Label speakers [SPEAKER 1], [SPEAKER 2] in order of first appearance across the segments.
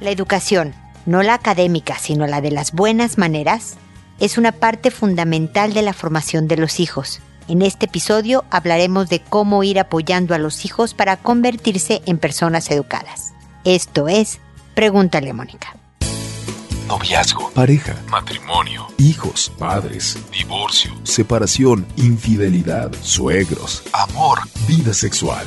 [SPEAKER 1] La educación, no la académica, sino la de las buenas maneras, es una parte fundamental de la formación de los hijos. En este episodio hablaremos de cómo ir apoyando a los hijos para convertirse en personas educadas. Esto es, pregúntale a Mónica.
[SPEAKER 2] Noviazgo, pareja, matrimonio, hijos, padres, divorcio, separación, infidelidad, suegros, amor, vida sexual.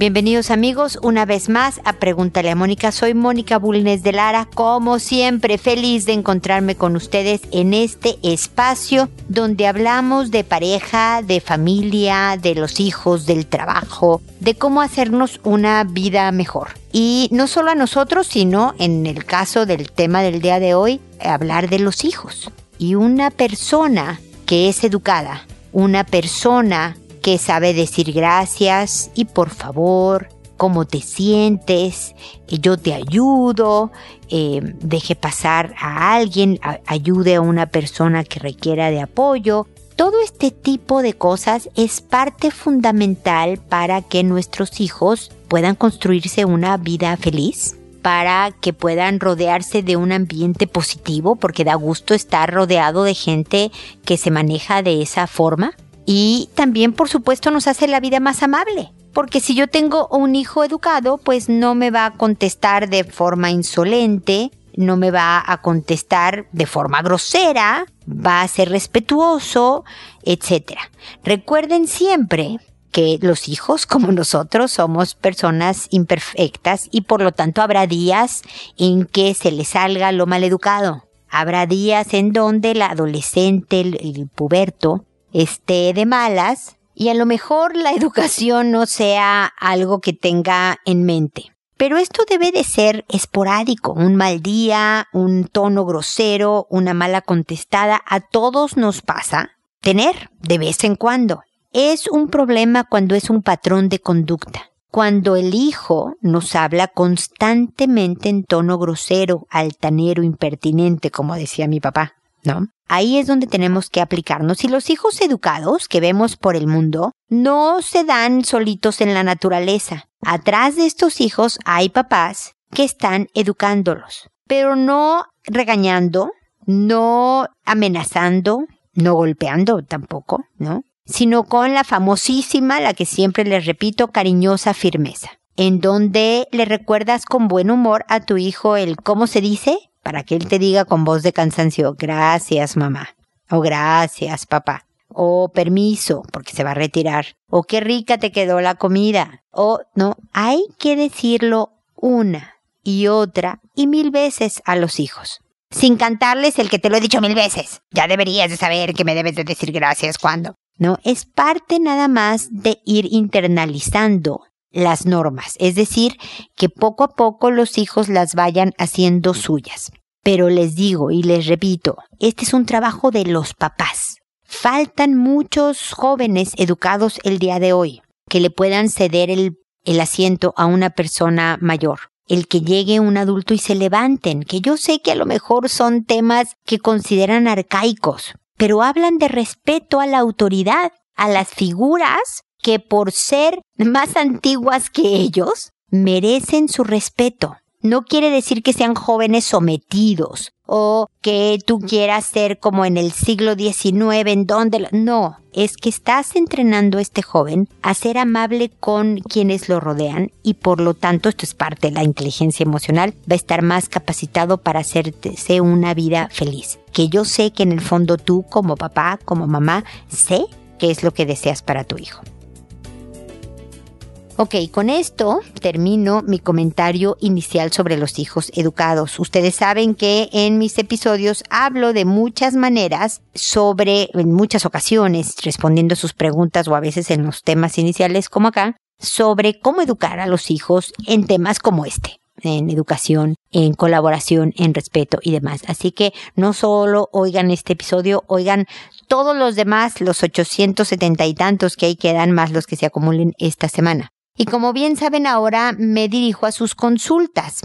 [SPEAKER 1] Bienvenidos amigos una vez más a Pregúntale a Mónica. Soy Mónica Bulnes de Lara, como siempre feliz de encontrarme con ustedes en este espacio donde hablamos de pareja, de familia, de los hijos, del trabajo, de cómo hacernos una vida mejor. Y no solo a nosotros, sino en el caso del tema del día de hoy, hablar de los hijos. Y una persona que es educada, una persona que sabe decir gracias y por favor, cómo te sientes, eh, yo te ayudo, eh, deje pasar a alguien, ayude a una persona que requiera de apoyo. Todo este tipo de cosas es parte fundamental para que nuestros hijos puedan construirse una vida feliz, para que puedan rodearse de un ambiente positivo, porque da gusto estar rodeado de gente que se maneja de esa forma y también, por supuesto, nos hace la vida más amable. Porque si yo tengo un hijo educado, pues no me va a contestar de forma insolente, no me va a contestar de forma grosera, va a ser respetuoso, etc. Recuerden siempre que los hijos, como nosotros, somos personas imperfectas y por lo tanto habrá días en que se le salga lo maleducado. Habrá días en donde el adolescente, el puberto, esté de malas y a lo mejor la educación no sea algo que tenga en mente. Pero esto debe de ser esporádico, un mal día, un tono grosero, una mala contestada, a todos nos pasa tener de vez en cuando. Es un problema cuando es un patrón de conducta. Cuando el hijo nos habla constantemente en tono grosero, altanero, impertinente, como decía mi papá, ¿no? Ahí es donde tenemos que aplicarnos. Y los hijos educados que vemos por el mundo no se dan solitos en la naturaleza. Atrás de estos hijos hay papás que están educándolos, pero no regañando, no amenazando, no golpeando tampoco, ¿no? Sino con la famosísima, la que siempre les repito, cariñosa firmeza, en donde le recuerdas con buen humor a tu hijo el, ¿cómo se dice? Para que él te diga con voz de cansancio, gracias mamá, o gracias papá, o permiso, porque se va a retirar, o qué rica te quedó la comida, o no, hay que decirlo una y otra y mil veces a los hijos. Sin cantarles el que te lo he dicho mil veces. Ya deberías de saber que me debes de decir gracias cuando. No, es parte nada más de ir internalizando las normas, es decir, que poco a poco los hijos las vayan haciendo suyas. Pero les digo y les repito, este es un trabajo de los papás. Faltan muchos jóvenes educados el día de hoy que le puedan ceder el, el asiento a una persona mayor el que llegue un adulto y se levanten, que yo sé que a lo mejor son temas que consideran arcaicos, pero hablan de respeto a la autoridad, a las figuras que por ser más antiguas que ellos, merecen su respeto. No quiere decir que sean jóvenes sometidos o que tú quieras ser como en el siglo XIX en donde... No, es que estás entrenando a este joven a ser amable con quienes lo rodean y por lo tanto, esto es parte de la inteligencia emocional, va a estar más capacitado para hacerse una vida feliz. Que yo sé que en el fondo tú como papá, como mamá, sé qué es lo que deseas para tu hijo. Ok, con esto termino mi comentario inicial sobre los hijos educados. Ustedes saben que en mis episodios hablo de muchas maneras sobre, en muchas ocasiones, respondiendo sus preguntas o a veces en los temas iniciales como acá, sobre cómo educar a los hijos en temas como este en educación, en colaboración, en respeto y demás. Así que no solo oigan este episodio, oigan todos los demás, los 870 y tantos que hay quedan más los que se acumulen esta semana. Y como bien saben ahora me dirijo a sus consultas,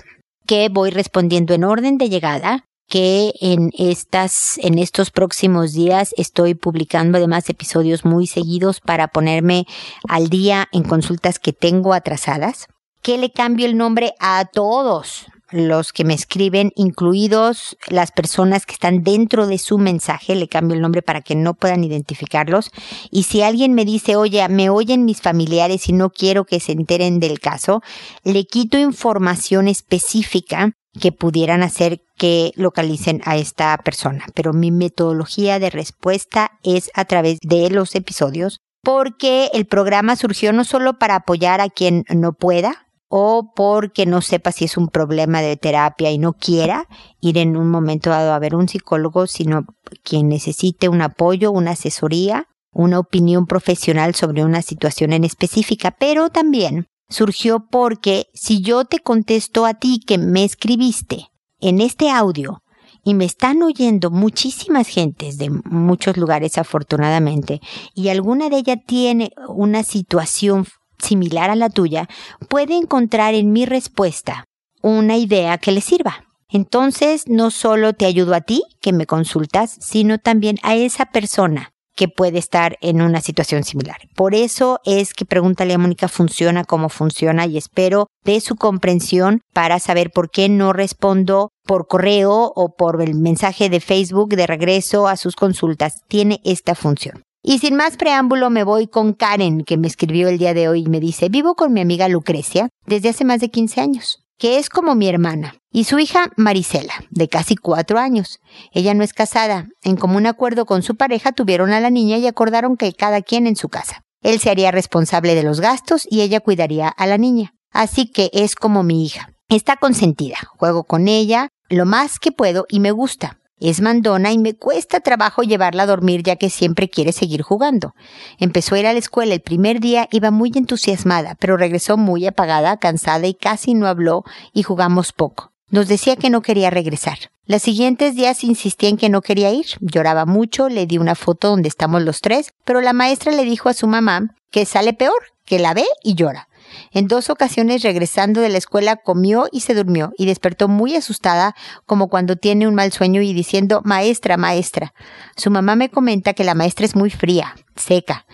[SPEAKER 1] que voy respondiendo en orden de llegada, que en estas, en estos próximos días estoy publicando además episodios muy seguidos para ponerme al día en consultas que tengo atrasadas, que le cambio el nombre a todos los que me escriben, incluidos las personas que están dentro de su mensaje, le cambio el nombre para que no puedan identificarlos. Y si alguien me dice, oye, me oyen mis familiares y no quiero que se enteren del caso, le quito información específica que pudieran hacer que localicen a esta persona. Pero mi metodología de respuesta es a través de los episodios porque el programa surgió no solo para apoyar a quien no pueda, o porque no sepa si es un problema de terapia y no quiera ir en un momento dado a ver un psicólogo, sino quien necesite un apoyo, una asesoría, una opinión profesional sobre una situación en específica, pero también surgió porque si yo te contesto a ti que me escribiste en este audio y me están oyendo muchísimas gentes de muchos lugares afortunadamente y alguna de ellas tiene una situación similar a la tuya, puede encontrar en mi respuesta una idea que le sirva. Entonces, no solo te ayudo a ti, que me consultas, sino también a esa persona que puede estar en una situación similar. Por eso es que Pregúntale a Mónica funciona como funciona y espero de su comprensión para saber por qué no respondo por correo o por el mensaje de Facebook de regreso a sus consultas. Tiene esta función. Y sin más preámbulo me voy con Karen, que me escribió el día de hoy y me dice, vivo con mi amiga Lucrecia desde hace más de 15 años, que es como mi hermana, y su hija Marisela, de casi cuatro años. Ella no es casada. En común acuerdo con su pareja tuvieron a la niña y acordaron que cada quien en su casa. Él se haría responsable de los gastos y ella cuidaría a la niña. Así que es como mi hija. Está consentida, juego con ella lo más que puedo y me gusta. Es mandona y me cuesta trabajo llevarla a dormir ya que siempre quiere seguir jugando. Empezó a ir a la escuela el primer día, iba muy entusiasmada, pero regresó muy apagada, cansada y casi no habló y jugamos poco. Nos decía que no quería regresar. Los siguientes días insistía en que no quería ir. Lloraba mucho, le di una foto donde estamos los tres, pero la maestra le dijo a su mamá que sale peor, que la ve y llora. En dos ocasiones regresando de la escuela comió y se durmió y despertó muy asustada como cuando tiene un mal sueño y diciendo maestra, maestra. Su mamá me comenta que la maestra es muy fría, seca.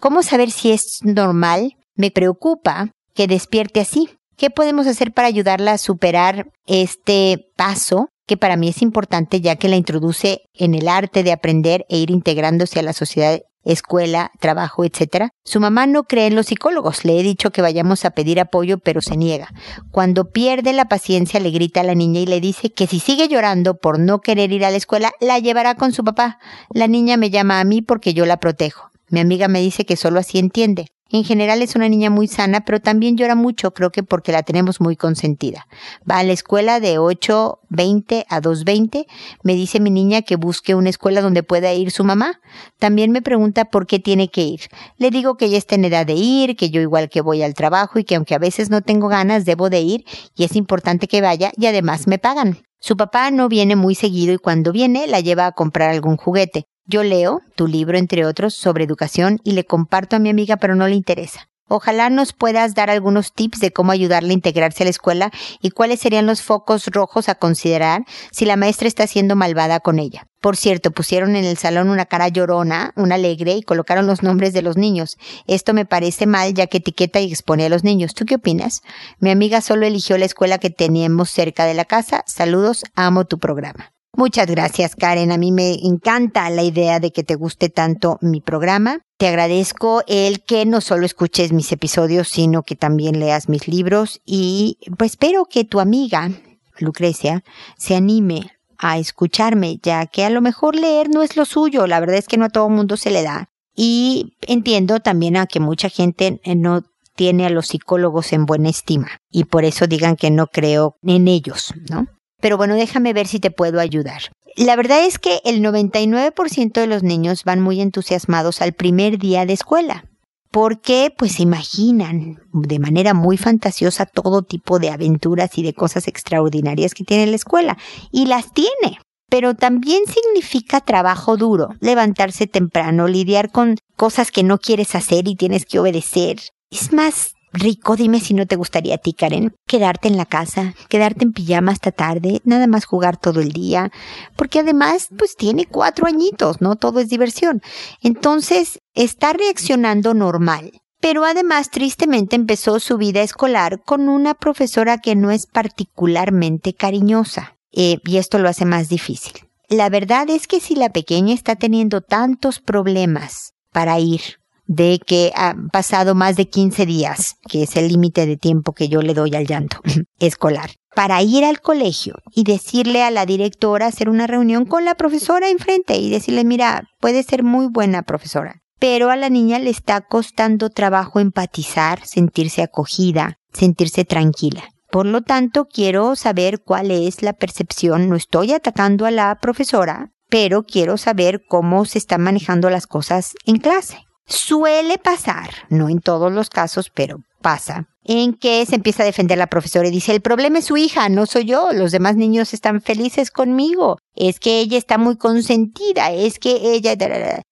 [SPEAKER 1] ¿Cómo saber si es normal? Me preocupa que despierte así. ¿Qué podemos hacer para ayudarla a superar este paso que para mí es importante ya que la introduce en el arte de aprender e ir integrándose a la sociedad escuela, trabajo, etc. Su mamá no cree en los psicólogos. Le he dicho que vayamos a pedir apoyo, pero se niega. Cuando pierde la paciencia, le grita a la niña y le dice que si sigue llorando por no querer ir a la escuela, la llevará con su papá. La niña me llama a mí porque yo la protejo. Mi amiga me dice que solo así entiende. En general es una niña muy sana, pero también llora mucho, creo que porque la tenemos muy consentida. Va a la escuela de 8.20 a 2.20. Me dice mi niña que busque una escuela donde pueda ir su mamá. También me pregunta por qué tiene que ir. Le digo que ella está en edad de ir, que yo igual que voy al trabajo y que aunque a veces no tengo ganas, debo de ir y es importante que vaya y además me pagan. Su papá no viene muy seguido y cuando viene la lleva a comprar algún juguete. Yo leo tu libro, entre otros, sobre educación y le comparto a mi amiga, pero no le interesa. Ojalá nos puedas dar algunos tips de cómo ayudarle a integrarse a la escuela y cuáles serían los focos rojos a considerar si la maestra está siendo malvada con ella. Por cierto, pusieron en el salón una cara llorona, una alegre y colocaron los nombres de los niños. Esto me parece mal ya que etiqueta y expone a los niños. ¿Tú qué opinas? Mi amiga solo eligió la escuela que teníamos cerca de la casa. Saludos, amo tu programa. Muchas gracias, Karen. A mí me encanta la idea de que te guste tanto mi programa. Te agradezco el que no solo escuches mis episodios, sino que también leas mis libros y pues espero que tu amiga, Lucrecia, se anime a escucharme, ya que a lo mejor leer no es lo suyo, la verdad es que no a todo mundo se le da. Y entiendo también a que mucha gente no tiene a los psicólogos en buena estima y por eso digan que no creo en ellos, ¿no? Pero bueno, déjame ver si te puedo ayudar. La verdad es que el 99% de los niños van muy entusiasmados al primer día de escuela, porque pues se imaginan de manera muy fantasiosa todo tipo de aventuras y de cosas extraordinarias que tiene la escuela, y las tiene. pero también significa trabajo duro, levantarse temprano, lidiar con cosas que no quieres hacer y tienes que obedecer. Es más rico, dime si no te gustaría a ti, Karen, quedarte en la casa, quedarte en pijama hasta tarde, nada más jugar todo el día, porque además, pues tiene cuatro añitos, ¿no? Todo es diversión. Entonces, está reaccionando normal. Pero además, tristemente, empezó su vida escolar con una profesora que no es particularmente cariñosa. Eh, y esto lo hace más difícil. La verdad es que si la pequeña está teniendo tantos problemas para ir, de que ha pasado más de 15 días, que es el límite de tiempo que yo le doy al llanto escolar, para ir al colegio y decirle a la directora, hacer una reunión con la profesora enfrente y decirle, mira, puede ser muy buena profesora, pero a la niña le está costando trabajo empatizar, sentirse acogida, sentirse tranquila. Por lo tanto, quiero saber cuál es la percepción. No estoy atacando a la profesora, pero quiero saber cómo se están manejando las cosas en clase. Suele pasar, no en todos los casos, pero pasa, en que se empieza a defender la profesora y dice, el problema es su hija, no soy yo, los demás niños están felices conmigo, es que ella está muy consentida, es que ella...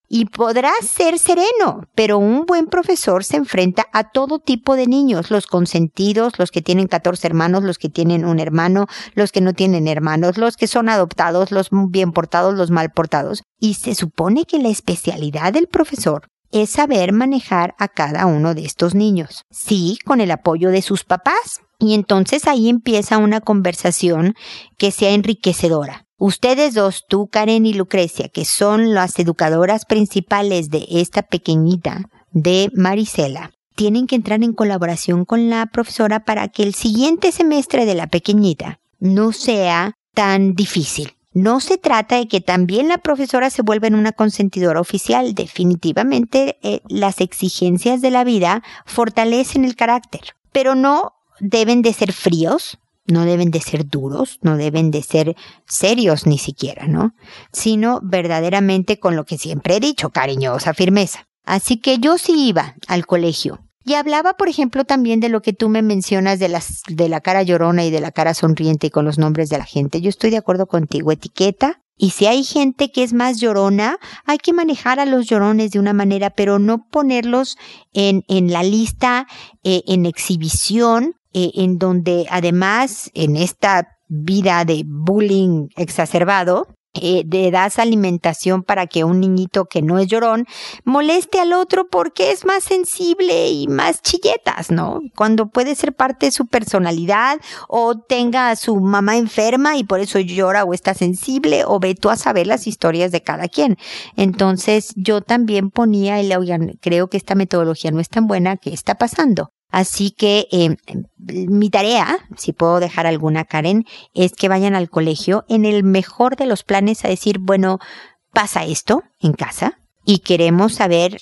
[SPEAKER 1] Y podrá ser sereno, pero un buen profesor se enfrenta a todo tipo de niños, los consentidos, los que tienen 14 hermanos, los que tienen un hermano, los que no tienen hermanos, los que son adoptados, los bien portados, los mal portados. Y se supone que la especialidad del profesor es saber manejar a cada uno de estos niños. Sí, con el apoyo de sus papás. Y entonces ahí empieza una conversación que sea enriquecedora. Ustedes dos, tú, Karen y Lucrecia, que son las educadoras principales de esta pequeñita de Marisela, tienen que entrar en colaboración con la profesora para que el siguiente semestre de la pequeñita no sea tan difícil. No se trata de que también la profesora se vuelva en una consentidora oficial. Definitivamente eh, las exigencias de la vida fortalecen el carácter, pero no deben de ser fríos, no deben de ser duros, no deben de ser serios ni siquiera, ¿no? Sino verdaderamente con lo que siempre he dicho, cariñosa firmeza. Así que yo sí iba al colegio y hablaba, por ejemplo, también de lo que tú me mencionas de las, de la cara llorona y de la cara sonriente y con los nombres de la gente. Yo estoy de acuerdo contigo. Etiqueta. Y si hay gente que es más llorona, hay que manejar a los llorones de una manera, pero no ponerlos en, en la lista, eh, en exhibición, eh, en donde además en esta vida de bullying exacerbado, eh, de das alimentación para que un niñito que no es llorón moleste al otro porque es más sensible y más chilletas, ¿no? Cuando puede ser parte de su personalidad o tenga a su mamá enferma y por eso llora o está sensible o ve tú a saber las historias de cada quien. Entonces yo también ponía el, oigan, creo que esta metodología no es tan buena, ¿qué está pasando? Así que eh, mi tarea, si puedo dejar alguna, Karen, es que vayan al colegio en el mejor de los planes a decir, bueno, pasa esto en casa y queremos saber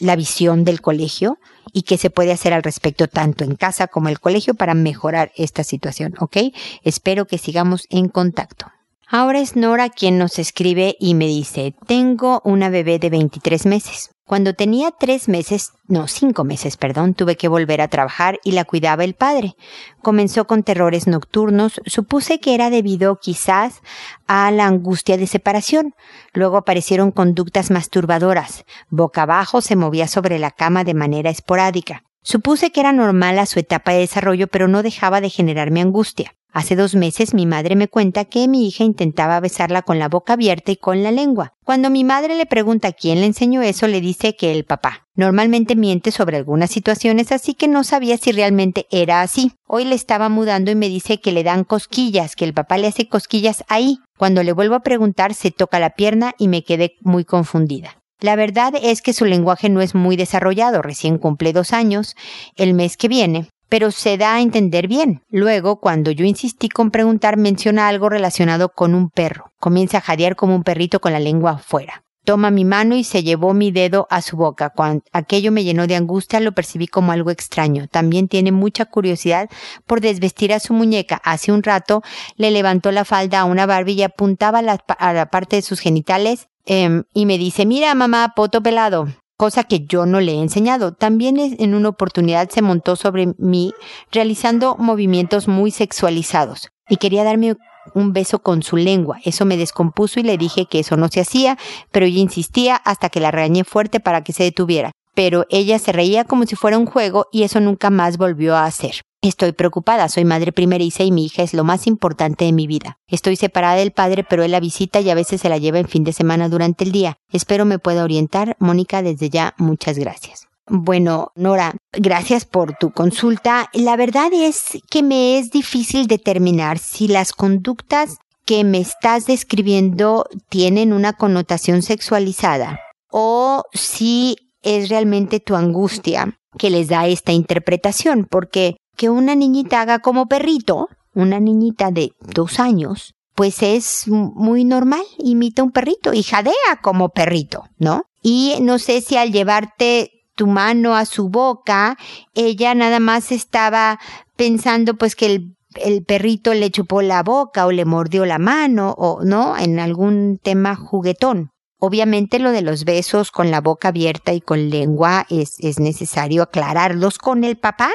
[SPEAKER 1] la visión del colegio y qué se puede hacer al respecto tanto en casa como en el colegio para mejorar esta situación, ¿ok? Espero que sigamos en contacto. Ahora es Nora quien nos escribe y me dice, tengo una bebé de 23 meses. Cuando tenía tres meses, no, cinco meses, perdón, tuve que volver a trabajar y la cuidaba el padre. Comenzó con terrores nocturnos, supuse que era debido quizás a la angustia de separación. Luego aparecieron conductas masturbadoras. Boca abajo se movía sobre la cama de manera esporádica. Supuse que era normal a su etapa de desarrollo, pero no dejaba de generarme angustia. Hace dos meses mi madre me cuenta que mi hija intentaba besarla con la boca abierta y con la lengua. Cuando mi madre le pregunta quién le enseñó eso, le dice que el papá. Normalmente miente sobre algunas situaciones, así que no sabía si realmente era así. Hoy le estaba mudando y me dice que le dan cosquillas, que el papá le hace cosquillas ahí. Cuando le vuelvo a preguntar, se toca la pierna y me quedé muy confundida. La verdad es que su lenguaje no es muy desarrollado, recién cumple dos años, el mes que viene, pero se da a entender bien. Luego, cuando yo insistí con preguntar, menciona algo relacionado con un perro. Comienza a jadear como un perrito con la lengua afuera. Toma mi mano y se llevó mi dedo a su boca. Cuando aquello me llenó de angustia, lo percibí como algo extraño. También tiene mucha curiosidad por desvestir a su muñeca. Hace un rato le levantó la falda a una Barbie y apuntaba a la, parte de sus genitales em, y me dice, mira mamá, poto pelado cosa que yo no le he enseñado. También en una oportunidad se montó sobre mí realizando movimientos muy sexualizados y quería darme un beso con su lengua. Eso me descompuso y le dije que eso no se hacía, pero ella insistía hasta que la regañé fuerte para que se detuviera. Pero ella se reía como si fuera un juego y eso nunca más volvió a hacer. Estoy preocupada, soy madre primeriza y mi hija es lo más importante de mi vida. Estoy separada del padre, pero él la visita y a veces se la lleva en fin de semana durante el día. Espero me pueda orientar. Mónica, desde ya, muchas gracias. Bueno, Nora, gracias por tu consulta. La verdad es que me es difícil determinar si las conductas que me estás describiendo tienen una connotación sexualizada o si es realmente tu angustia que les da esta interpretación, porque que una niñita haga como perrito, una niñita de dos años, pues es muy normal, imita un perrito y jadea como perrito, ¿no? Y no sé si al llevarte tu mano a su boca, ella nada más estaba pensando pues que el, el perrito le chupó la boca o le mordió la mano o no, en algún tema juguetón. Obviamente lo de los besos con la boca abierta y con lengua es, es necesario aclararlos con el papá,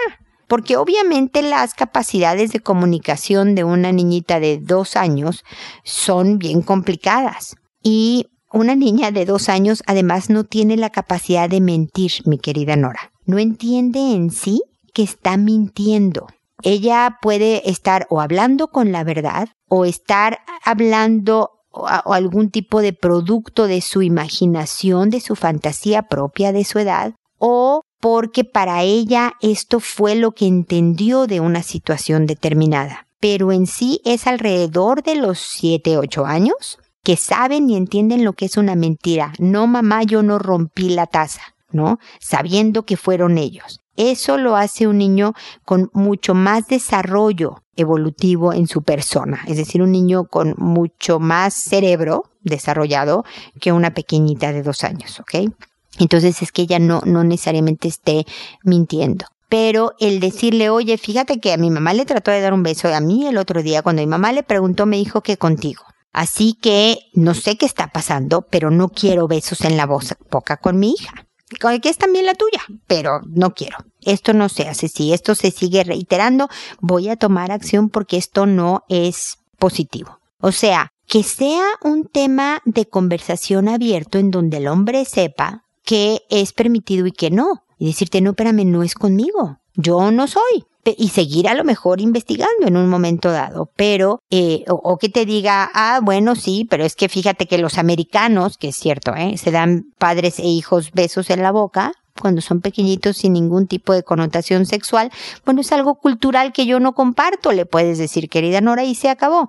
[SPEAKER 1] porque obviamente las capacidades de comunicación de una niñita de dos años son bien complicadas. Y una niña de dos años además no tiene la capacidad de mentir, mi querida Nora. No entiende en sí que está mintiendo. Ella puede estar o hablando con la verdad o estar hablando o, algún tipo de producto de su imaginación, de su fantasía propia de su edad, o porque para ella esto fue lo que entendió de una situación determinada. Pero en sí es alrededor de los 7, 8 años que saben y entienden lo que es una mentira. No, mamá, yo no rompí la taza, ¿no? Sabiendo que fueron ellos. Eso lo hace un niño con mucho más desarrollo evolutivo en su persona, es decir, un niño con mucho más cerebro desarrollado que una pequeñita de dos años, ¿ok? Entonces es que ella no, no necesariamente esté mintiendo pero el decirle, oye, fíjate que a mi mamá le trató de dar un beso a mí el otro día, cuando mi mamá le preguntó, me dijo que contigo. Así que no sé qué está pasando, pero no quiero besos en la boca con mi hija. Que es también la tuya, pero no quiero. Esto no se hace. Si esto se sigue reiterando, voy a tomar acción porque esto no es positivo. O sea, que sea un tema de conversación abierto en donde el hombre sepa que es permitido y que no. Y decirte, no, espérame, no es conmigo. Yo no soy y seguir a lo mejor investigando en un momento dado, pero, eh, o, que te diga, ah, bueno, sí, pero es que fíjate que los americanos, que es cierto, ¿eh? se dan padres e hijos besos en la boca, cuando son pequeñitos sin ningún tipo de connotación sexual, bueno, es algo cultural que yo no comparto, le puedes decir, querida Nora, y se acabó.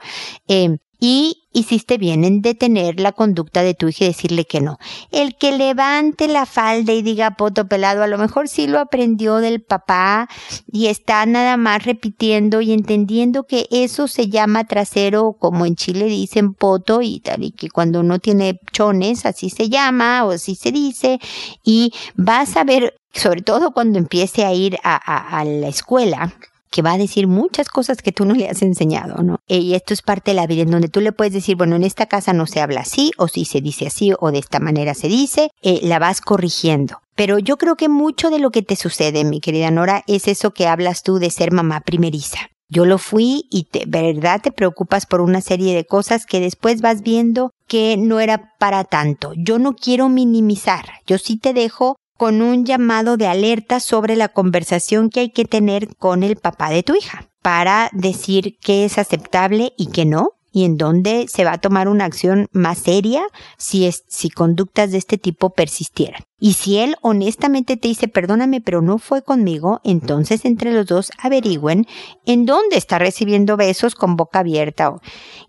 [SPEAKER 1] Eh, y hiciste bien en detener la conducta de tu hija y decirle que no. El que levante la falda y diga poto pelado, a lo mejor sí lo aprendió del papá y está nada más repitiendo y entendiendo que eso se llama trasero, como en Chile dicen poto y tal, y que cuando no tiene chones, así se llama o así se dice, y vas a ver, sobre todo cuando empiece a ir a, a la escuela, que va a decir muchas cosas que tú no le has enseñado, ¿no? Eh, y esto es parte de la vida en donde tú le puedes decir, bueno, en esta casa no se habla así, o si se dice así, o de esta manera se dice, eh, la vas corrigiendo. Pero yo creo que mucho de lo que te sucede, mi querida Nora, es eso que hablas tú de ser mamá primeriza. Yo lo fui y de verdad te preocupas por una serie de cosas que después vas viendo que no era para tanto. Yo no quiero minimizar, yo sí te dejo con un llamado de alerta sobre la conversación que hay que tener con el papá de tu hija para decir qué es aceptable y qué no y en dónde se va a tomar una acción más seria si es, si conductas de este tipo persistieran. Y si él honestamente te dice, perdóname, pero no fue conmigo, entonces entre los dos averigüen en dónde está recibiendo besos con boca abierta. O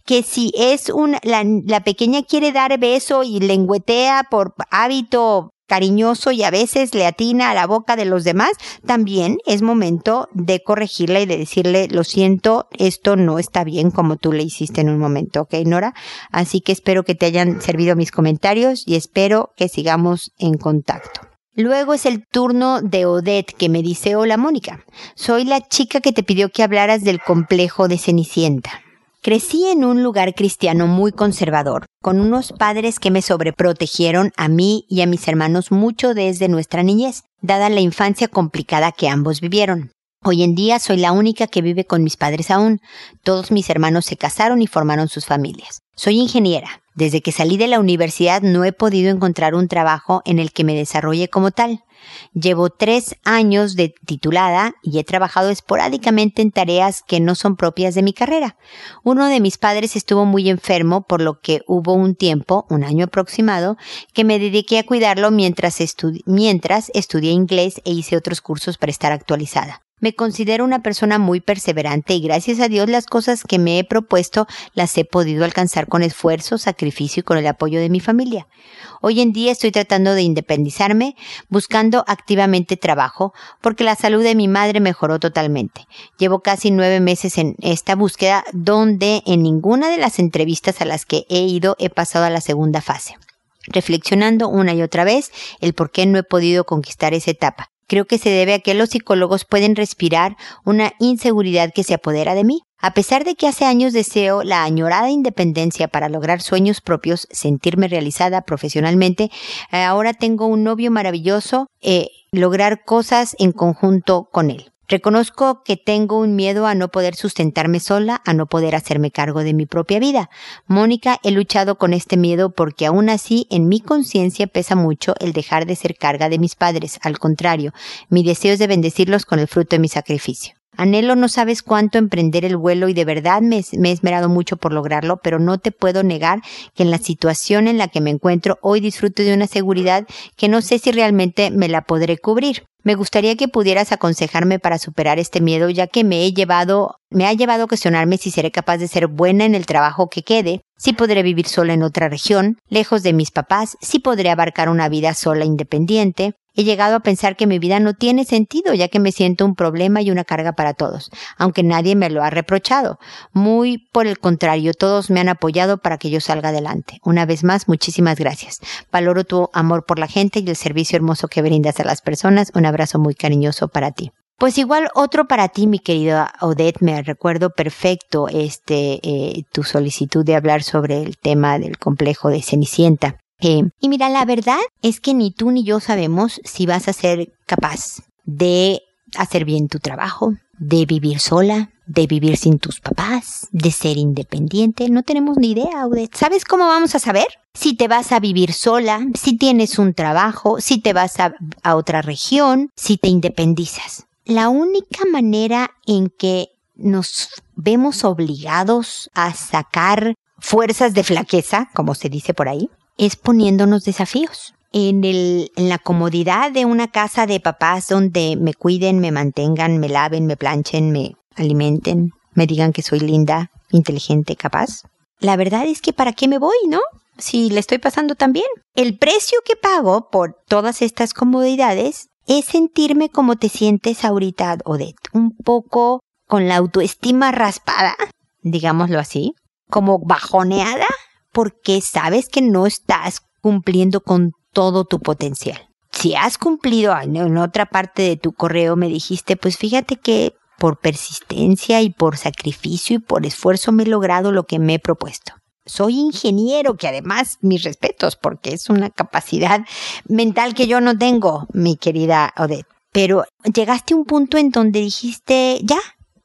[SPEAKER 1] que si es un, la, la pequeña quiere dar beso y lengüetea por hábito cariñoso y a veces le atina a la boca de los demás, también es momento de corregirla y de decirle, lo siento, esto no está bien como tú le hiciste en un momento, ¿ok, Nora? Así que espero que te hayan servido mis comentarios y espero que sigamos en contacto. Luego es el turno de Odette que me dice, hola Mónica, soy la chica que te pidió que hablaras del complejo de Cenicienta. Crecí en un lugar cristiano muy conservador, con unos padres que me sobreprotegieron a mí y a mis hermanos mucho desde nuestra niñez, dada la infancia complicada que ambos vivieron. Hoy en día soy la única que vive con mis padres aún. Todos mis hermanos se casaron y formaron sus familias. Soy ingeniera. Desde que salí de la universidad no he podido encontrar un trabajo en el que me desarrolle como tal. Llevo tres años de titulada y he trabajado esporádicamente en tareas que no son propias de mi carrera. Uno de mis padres estuvo muy enfermo, por lo que hubo un tiempo, un año aproximado, que me dediqué a cuidarlo mientras, mientras estudié inglés e hice otros cursos para estar actualizada. Me considero una persona muy perseverante y gracias a Dios las cosas que me he propuesto las he podido alcanzar con esfuerzo, sacrificio y con el apoyo de mi familia. Hoy en día estoy tratando de independizarme, buscando activamente trabajo, porque la salud de mi madre mejoró totalmente. Llevo casi nueve meses en esta búsqueda, donde en ninguna de las entrevistas a las que he ido he pasado a la segunda fase reflexionando una y otra vez el por qué no he podido conquistar esa etapa. Creo que se debe a que los psicólogos pueden respirar una inseguridad que se apodera de mí. A pesar de que hace años deseo la añorada independencia para lograr sueños propios, sentirme realizada profesionalmente, eh, ahora tengo un novio maravilloso, eh, lograr cosas en conjunto con él. Reconozco que tengo un miedo a no poder sustentarme sola, a no poder hacerme cargo de mi propia vida. Mónica, he luchado con este miedo porque aún así en mi conciencia pesa mucho el dejar de ser carga de mis padres. Al contrario, mi deseo es de bendecirlos con el fruto de mi sacrificio. Anhelo no sabes cuánto emprender el vuelo y de verdad me, me, he esmerado mucho por lograrlo, pero no te puedo negar que en la situación en la que me encuentro hoy disfruto de una seguridad que no sé si realmente me la podré cubrir. Me gustaría que pudieras aconsejarme para superar este miedo, ya que me he llevado, me ha llevado a cuestionarme si seré capaz de ser buena en el trabajo que quede, si podré vivir sola en otra región, lejos de mis papás, si podré abarcar una vida sola independiente, He llegado a pensar que mi vida no tiene sentido, ya que me siento un problema y una carga para todos, aunque nadie me lo ha reprochado. Muy por el contrario, todos me han apoyado para que yo salga adelante. Una vez más, muchísimas gracias. Valoro tu amor por la gente y el servicio hermoso que brindas a las personas. Un abrazo muy cariñoso para ti. Pues igual otro para ti, mi querida Odette, me recuerdo perfecto este eh, tu solicitud de hablar sobre el tema del complejo de Cenicienta. Eh, y mira, la verdad es que ni tú ni yo sabemos si vas a ser capaz de hacer bien tu trabajo, de vivir sola, de vivir sin tus papás, de ser independiente. No tenemos ni idea, Odette. ¿Sabes cómo vamos a saber? Si te vas a vivir sola, si tienes un trabajo, si te vas a otra región, si te independizas. La única manera en que nos vemos obligados a sacar fuerzas de flaqueza, como se dice por ahí, es poniéndonos desafíos. En, el, la comodidad de una casa de papás donde me cuiden, me mantengan, me laven, me planchen, me alimenten, me digan que soy linda, inteligente, capaz. La verdad es que para qué me voy, ¿no? Si le estoy pasando tan bien. El precio que pago por todas estas comodidades es sentirme como te sientes ahorita, Odette. Un poco con la autoestima raspada, digámoslo así, como bajoneada porque sabes que no estás cumpliendo con todo tu potencial. Si has cumplido en otra parte de tu correo, me dijiste, pues fíjate que por persistencia y por sacrificio y por esfuerzo me he logrado lo que me he propuesto. Soy ingeniero, que además mis respetos, porque es una capacidad mental que yo no tengo, mi querida Odette. Pero llegaste a un punto en donde dijiste, ya,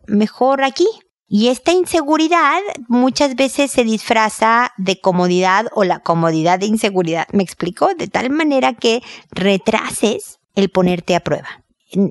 [SPEAKER 1] mejor aquí, y esta inseguridad muchas veces se disfraza de comodidad o la comodidad de inseguridad, ¿me explico? De tal manera que retrases el ponerte a prueba.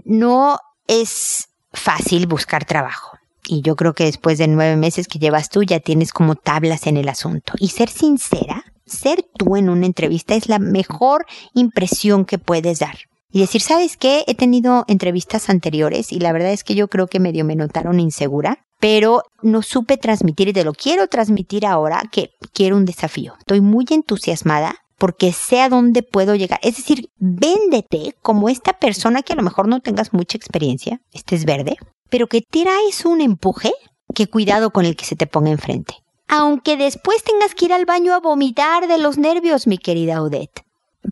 [SPEAKER 1] No es fácil buscar trabajo. Y yo creo que después de nueve meses que llevas tú ya tienes como tablas en el asunto. Y ser sincera, ser tú en una entrevista es la mejor impresión que puedes dar. Y decir, ¿sabes qué? He tenido entrevistas anteriores y la verdad es que yo creo que medio me notaron insegura pero no supe transmitir y te lo quiero transmitir ahora que quiero un desafío. Estoy muy entusiasmada porque sé a dónde puedo llegar. Es decir, véndete como esta persona que a lo mejor no tengas mucha experiencia, este es verde, pero que traes un empuje que cuidado con el que se te ponga enfrente. Aunque después tengas que ir al baño a vomitar de los nervios, mi querida Odette.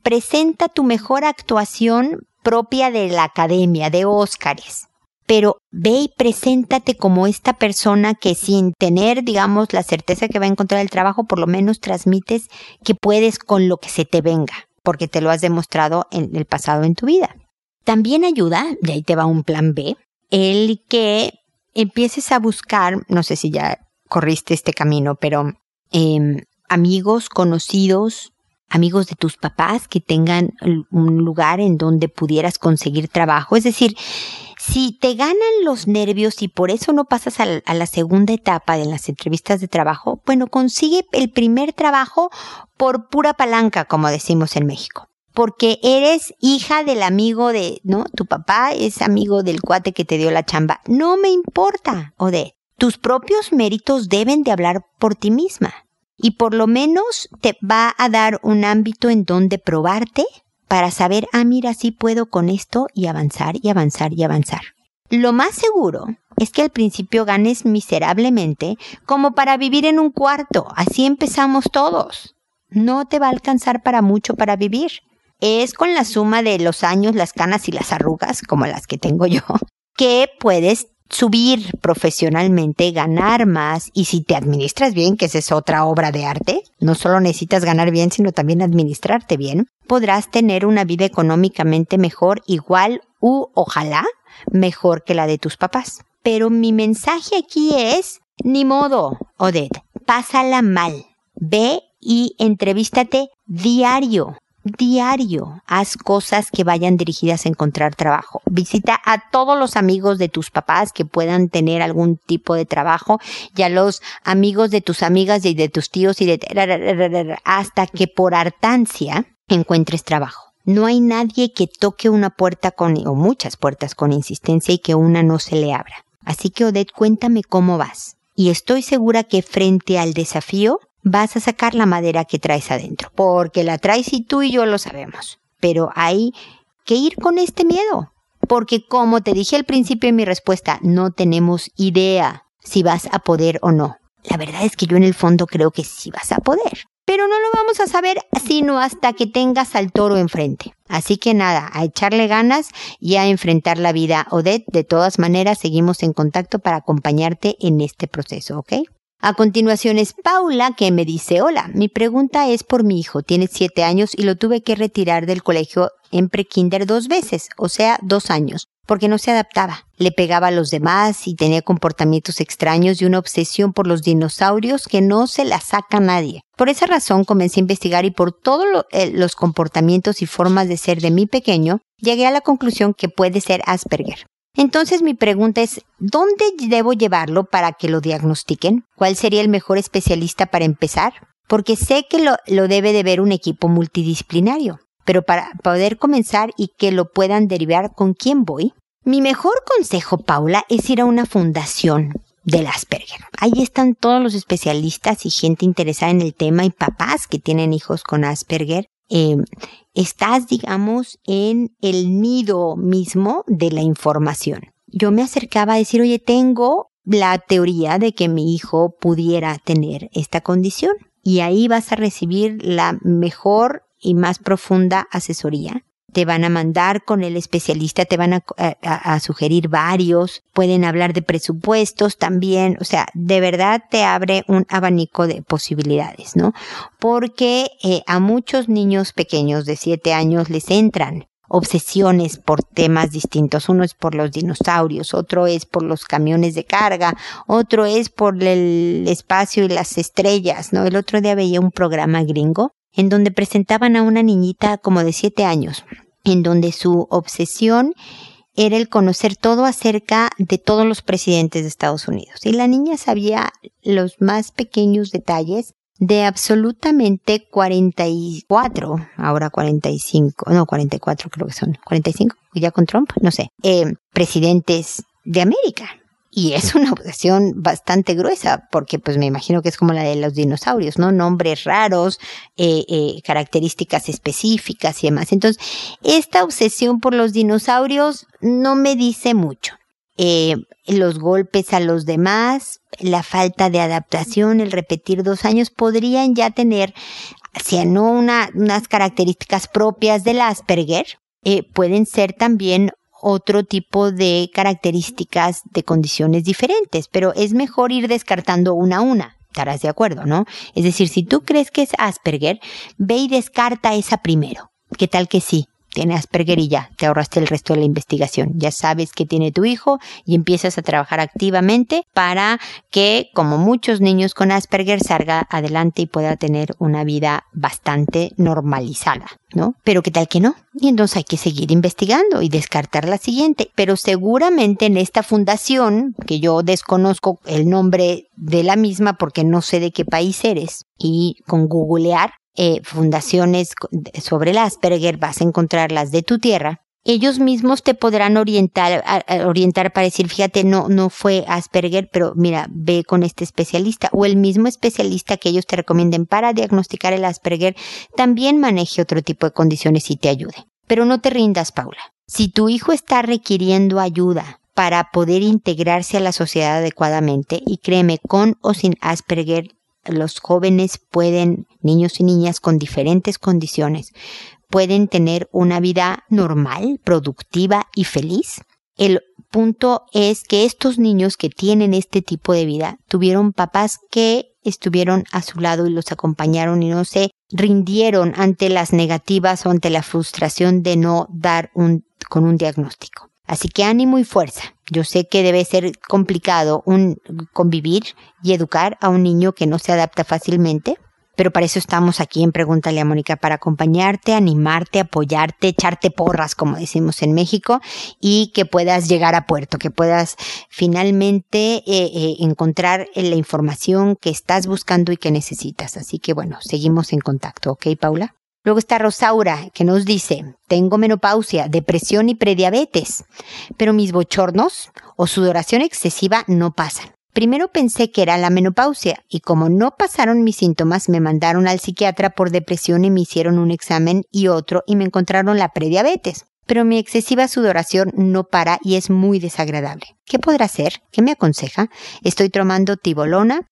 [SPEAKER 1] Presenta tu mejor actuación propia de la academia, de Óscares pero ve y preséntate como esta persona que sin tener, digamos, la certeza que va a encontrar el trabajo, por lo menos transmites que puedes con lo que se te venga, porque te lo has demostrado en el pasado en tu vida. También ayuda, de ahí te va un plan B, el que empieces a buscar, no sé si ya corriste este camino, pero em, amigos, conocidos, amigos de tus papás que tengan un lugar en donde pudieras conseguir trabajo. Es decir, si te ganan los nervios y por eso no pasas a la segunda etapa de las entrevistas de trabajo, bueno, consigue el primer trabajo por pura palanca, como decimos en México porque eres hija del amigo de, ¿no? Tu papá es amigo del cuate que te dio la chamba. No me importa, Odette. Tus propios méritos deben de hablar por ti misma. Y por lo menos te va a dar un ámbito en donde probarte para saber, ah, mira, sí puedo con esto y avanzar y avanzar y avanzar. Lo más seguro es que al principio ganes miserablemente como para vivir en un cuarto. Así empezamos todos. No te va a alcanzar para mucho para vivir es con la suma de los años, las canas y las arrugas, como las que tengo yo, que puedes subir profesionalmente, ganar más y si te administras bien, que esa es otra obra de arte, no solo necesitas ganar bien, sino también administrarte bien, podrás tener una vida económicamente mejor, igual u ojalá mejor que la de tus papás. Pero mi mensaje aquí es, ni modo, Odette, pásala mal. Ve y entrevístate diario diario. Haz cosas que vayan dirigidas a encontrar trabajo. Visita a todos los amigos de tus papás que puedan tener algún tipo de trabajo y a los amigos de tus amigas y de tus tíos y de hasta que por hartancia encuentres trabajo. No hay nadie que toque una puerta con, o muchas puertas con insistencia y que una no se le abra. Así que Odette, cuéntame cómo vas. Y estoy segura que frente al desafío vas a sacar la madera que traes adentro, porque la traes y tú y yo lo sabemos. Pero hay que ir con este miedo, porque como te dije al principio en mi respuesta, no tenemos idea si vas a poder o no. La verdad es que yo en el fondo creo que sí vas a poder. Pero no lo vamos a saber sino hasta que tengas al toro enfrente. Así que nada, a echarle ganas y a enfrentar la vida. Odette, de todas maneras, seguimos en contacto para acompañarte en este proceso, ¿ok? A continuación es Paula que me dice, hola, mi pregunta es por mi hijo, tiene siete años y lo tuve que retirar del colegio en prekinder dos veces, o sea, dos años, porque no se adaptaba. Le pegaba a los demás y tenía comportamientos extraños y una obsesión por los dinosaurios que no se la saca nadie. Por esa razón comencé a investigar y por todos eh, los comportamientos y formas de ser de mi pequeño, llegué a la conclusión que puede ser Asperger. Entonces mi pregunta es, ¿dónde debo llevarlo para que lo diagnostiquen? ¿Cuál sería el mejor especialista para empezar? Porque sé que lo, lo debe de ver un equipo multidisciplinario, pero para poder comenzar y que lo puedan derivar con quién voy, mi mejor consejo, Paula, es ir a una fundación del Asperger. Ahí están todos los especialistas y gente interesada en el tema y papás que tienen hijos con Asperger eh, estás, digamos, en el nido mismo de la información. Yo me acercaba a decir, oye, tengo la teoría de que mi hijo pudiera tener esta condición. Y ahí vas a recibir la mejor y más profunda asesoría te van a mandar con el especialista, te van a, sugerir varios, pueden hablar de presupuestos también, o sea, de verdad te abre un abanico de posibilidades, ¿no? Porque eh, a muchos niños pequeños de 7 años les entran obsesiones por temas distintos. Uno es por los dinosaurios, otro es por los camiones de carga, otro es por el espacio y las estrellas, ¿no? El otro día veía un programa gringo en donde presentaban a una niñita como de siete años, en donde su obsesión era el conocer todo acerca de todos los presidentes de Estados Unidos. Y la niña sabía los más pequeños detalles de absolutamente 44, ahora 45, no, 44 creo que son, 45, ya con Trump, no sé, eh, presidentes de América. Y es una obsesión bastante gruesa, porque pues me imagino que es como la de los dinosaurios, ¿no? Nombres raros, eh, eh, características específicas y demás. Entonces, esta obsesión por los dinosaurios no me dice mucho. Eh, los golpes a los demás, la falta de adaptación, el repetir dos años podrían ya tener, si no una, unas características propias del Asperger, pueden ser también otro tipo de características de condiciones diferentes, pero es mejor ir descartando una a una. Estarás de acuerdo, ¿no? Es decir, si tú crees que es Asperger, ve y descarta esa primero. ¿Qué tal que sí? Tiene Asperger y ya, te ahorraste el resto de la investigación. Ya sabes que tiene tu hijo y empiezas a trabajar activamente para que, como muchos niños con Asperger, salga adelante y pueda tener una vida bastante normalizada, ¿no? Pero qué tal que no? Y entonces hay que seguir investigando y descartar la siguiente. Pero seguramente en esta fundación, que yo desconozco el nombre de la misma porque no sé de qué país eres, y con googlear eh, fundaciones sobre el Asperger, vas a encontrar las de tu tierra, ellos mismos te podrán orientar, orientar para decir, fíjate, no, no fue Asperger, pero mira, ve con este especialista o el mismo especialista que ellos te recomienden para diagnosticar el Asperger también maneje otro tipo de condiciones y te ayude. Pero no te rindas, Paula. Si tu hijo está requiriendo ayuda para poder integrarse a la sociedad adecuadamente, y créeme, con o sin Asperger, los jóvenes pueden, niños y niñas con diferentes condiciones, pueden tener una vida normal, productiva y feliz. El punto es que estos niños que tienen este tipo de vida tuvieron papás que estuvieron a su lado y los acompañaron y no se rindieron ante las negativas o ante la frustración de no dar un, con un diagnóstico. Así que ánimo y fuerza. Yo sé que debe ser complicado un, convivir y educar a un niño que no se adapta fácilmente, pero para eso estamos aquí en Pregúntale a Mónica, para acompañarte, animarte, apoyarte, echarte porras, como decimos en México, y que puedas llegar a puerto, que puedas finalmente eh, eh, encontrar la información que estás buscando y que necesitas. Así que bueno, seguimos en contacto, ¿ok, Paula? Luego está Rosaura, que nos dice, tengo menopausia, depresión y prediabetes, pero mis bochornos o sudoración excesiva no pasan. Primero pensé que era la menopausia y como no pasaron mis síntomas me mandaron al psiquiatra por depresión y me hicieron un examen y otro y me encontraron la prediabetes. Pero mi excesiva sudoración no para y es muy desagradable. ¿Qué podrá hacer? ¿Qué me aconseja? Estoy tomando tibolona,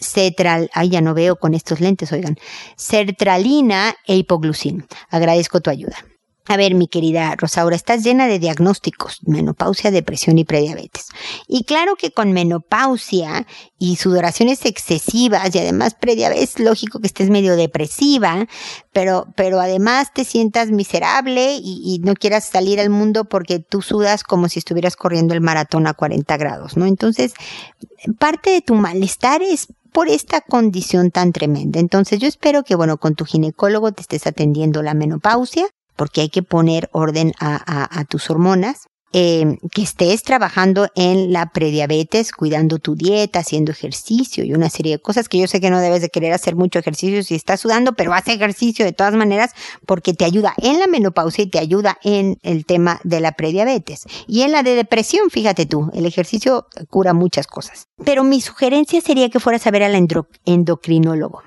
[SPEAKER 1] cetral, ay ya no veo con estos lentes, oigan, sertralina e hipoglucin. Agradezco tu ayuda. A ver, mi querida Rosaura, estás llena de diagnósticos, menopausia, depresión y prediabetes. Y claro que con menopausia y sudoraciones excesivas y además prediabetes, lógico que estés medio depresiva, pero, pero además te sientas miserable y, y, no quieras salir al mundo porque tú sudas como si estuvieras corriendo el maratón a 40 grados, ¿no? Entonces, parte de tu malestar es por esta condición tan tremenda. Entonces yo espero que, bueno, con tu ginecólogo te estés atendiendo la menopausia, porque hay que poner orden a, tus hormonas. Eh, que estés trabajando en la prediabetes, cuidando tu dieta, haciendo ejercicio y una serie de cosas que yo sé que no debes de querer hacer mucho ejercicio si estás sudando, pero haz ejercicio de todas maneras porque te ayuda en la menopausia y te ayuda en el tema de la prediabetes. Y en la de depresión, fíjate tú, el ejercicio cura muchas cosas. Pero mi sugerencia sería que fueras a ver al endocrinólogo.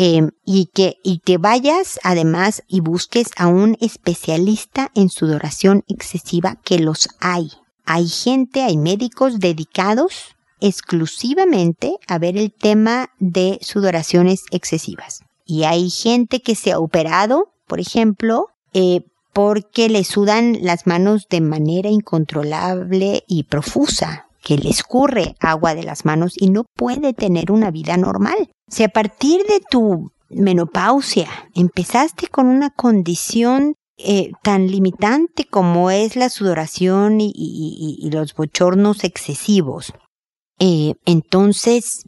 [SPEAKER 1] Em, y que y que vayas además y busques a un especialista en sudoración excesiva que los hay. Hay gente, hay médicos dedicados exclusivamente a ver el tema de sudoraciones excesivas. Y hay gente que se ha operado, por ejemplo, eh, porque le sudan las manos de manera incontrolable y profusa que le escurre agua de las manos y no puede tener una vida normal. Si a partir de tu menopausia empezaste con una condición eh, tan limitante como es la sudoración y, los bochornos excesivos, eh, entonces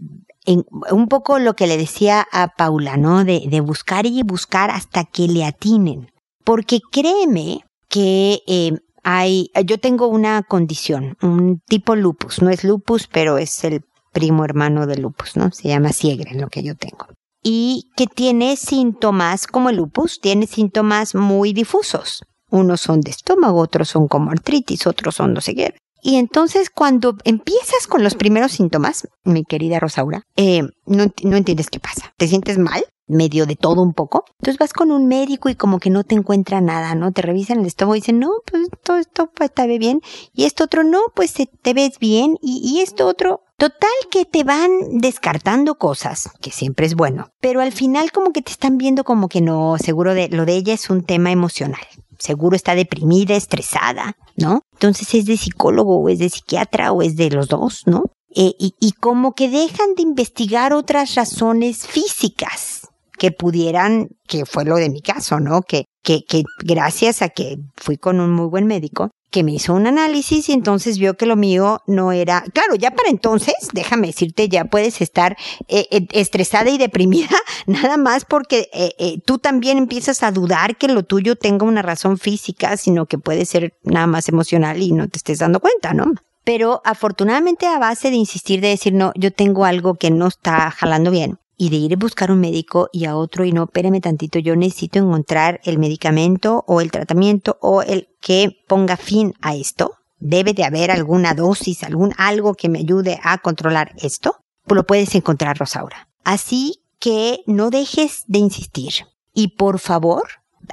[SPEAKER 1] un poco lo que le decía a Paula, ¿no? De, de, buscar y buscar hasta que le atinen. Porque créeme que eh, hay, yo tengo una condición, un tipo lupus, no es lupus, pero es el primo hermano de lupus, ¿no? Se llama Siegre, lo que yo tengo. Y que tiene síntomas como el lupus, tiene síntomas muy difusos. Unos son de estómago, otros son como artritis, otros son no sé qué. Y entonces cuando empiezas con los primeros síntomas, mi querida Rosaura, eh, no, no entiendes qué pasa. Te sientes mal, medio de todo un poco. Entonces vas con un médico y como que no te encuentra nada, ¿no? Te revisan el estómago y dicen, no, pues todo esto pues, está bien. Y esto otro, no, pues te ves bien. Y, y esto otro, Total que te van descartando cosas, que siempre es bueno, pero al final como que te están viendo como que no, seguro de lo de ella es un tema emocional. Seguro está deprimida, estresada, ¿no? Entonces es de psicólogo o es de psiquiatra o es de los dos, ¿no? Eh, y, y como que dejan de investigar otras razones físicas que pudieran, que fue lo de mi caso, ¿no? Que, que, que gracias a que fui con un muy buen médico, que me hizo un análisis y entonces vio que lo mío no era, claro, ya para entonces, déjame decirte, ya puedes estar eh, eh, estresada y deprimida, nada más porque eh, tú también empiezas a dudar que lo tuyo tenga una razón física, sino que puede ser nada más emocional y no te estés dando cuenta, ¿no? Pero afortunadamente a base de insistir de decir, no, yo tengo algo que no está jalando bien, y de ir a buscar un médico y a otro y no, espéreme tantito, yo necesito encontrar el medicamento o el tratamiento o el que ponga fin a esto. Debe de haber alguna dosis, algún algo que me ayude a controlar esto. Pues lo puedes encontrar, Rosaura. Así que no dejes de insistir. Y por favor,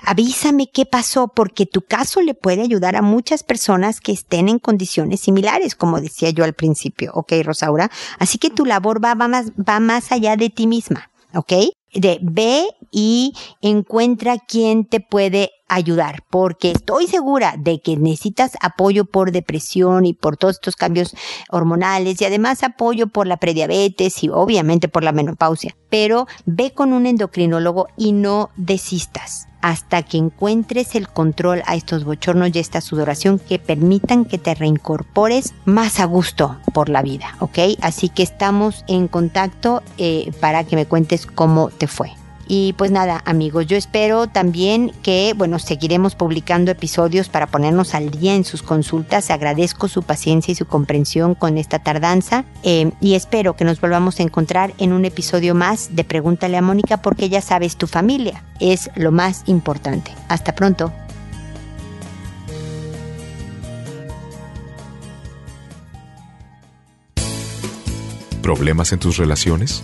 [SPEAKER 1] avísame qué pasó porque tu caso le puede ayudar a muchas personas que estén en condiciones similares, como decía yo al principio, ¿ok, Rosaura? Así que tu labor va, más, va más allá de ti misma, ¿ok? De ve y encuentra quién te puede ayudar, porque estoy segura de que necesitas apoyo por depresión y por todos estos cambios hormonales y además apoyo por la prediabetes y obviamente por la menopausia. Pero ve con un endocrinólogo y no desistas hasta que encuentres el control a estos bochornos y esta sudoración que permitan que te reincorpores más a gusto por la vida, ¿ok? Así que estamos en contacto eh, para que me cuentes cómo te fue. Y pues nada, amigos, yo espero también que, bueno, seguiremos publicando episodios para ponernos al día en sus consultas. Agradezco su paciencia y su comprensión con esta tardanza. Eh, y espero que nos volvamos a encontrar en un episodio más de Pregúntale a Mónica porque ya sabes, tu familia es lo más importante. Hasta pronto.
[SPEAKER 2] ¿Problemas en tus relaciones?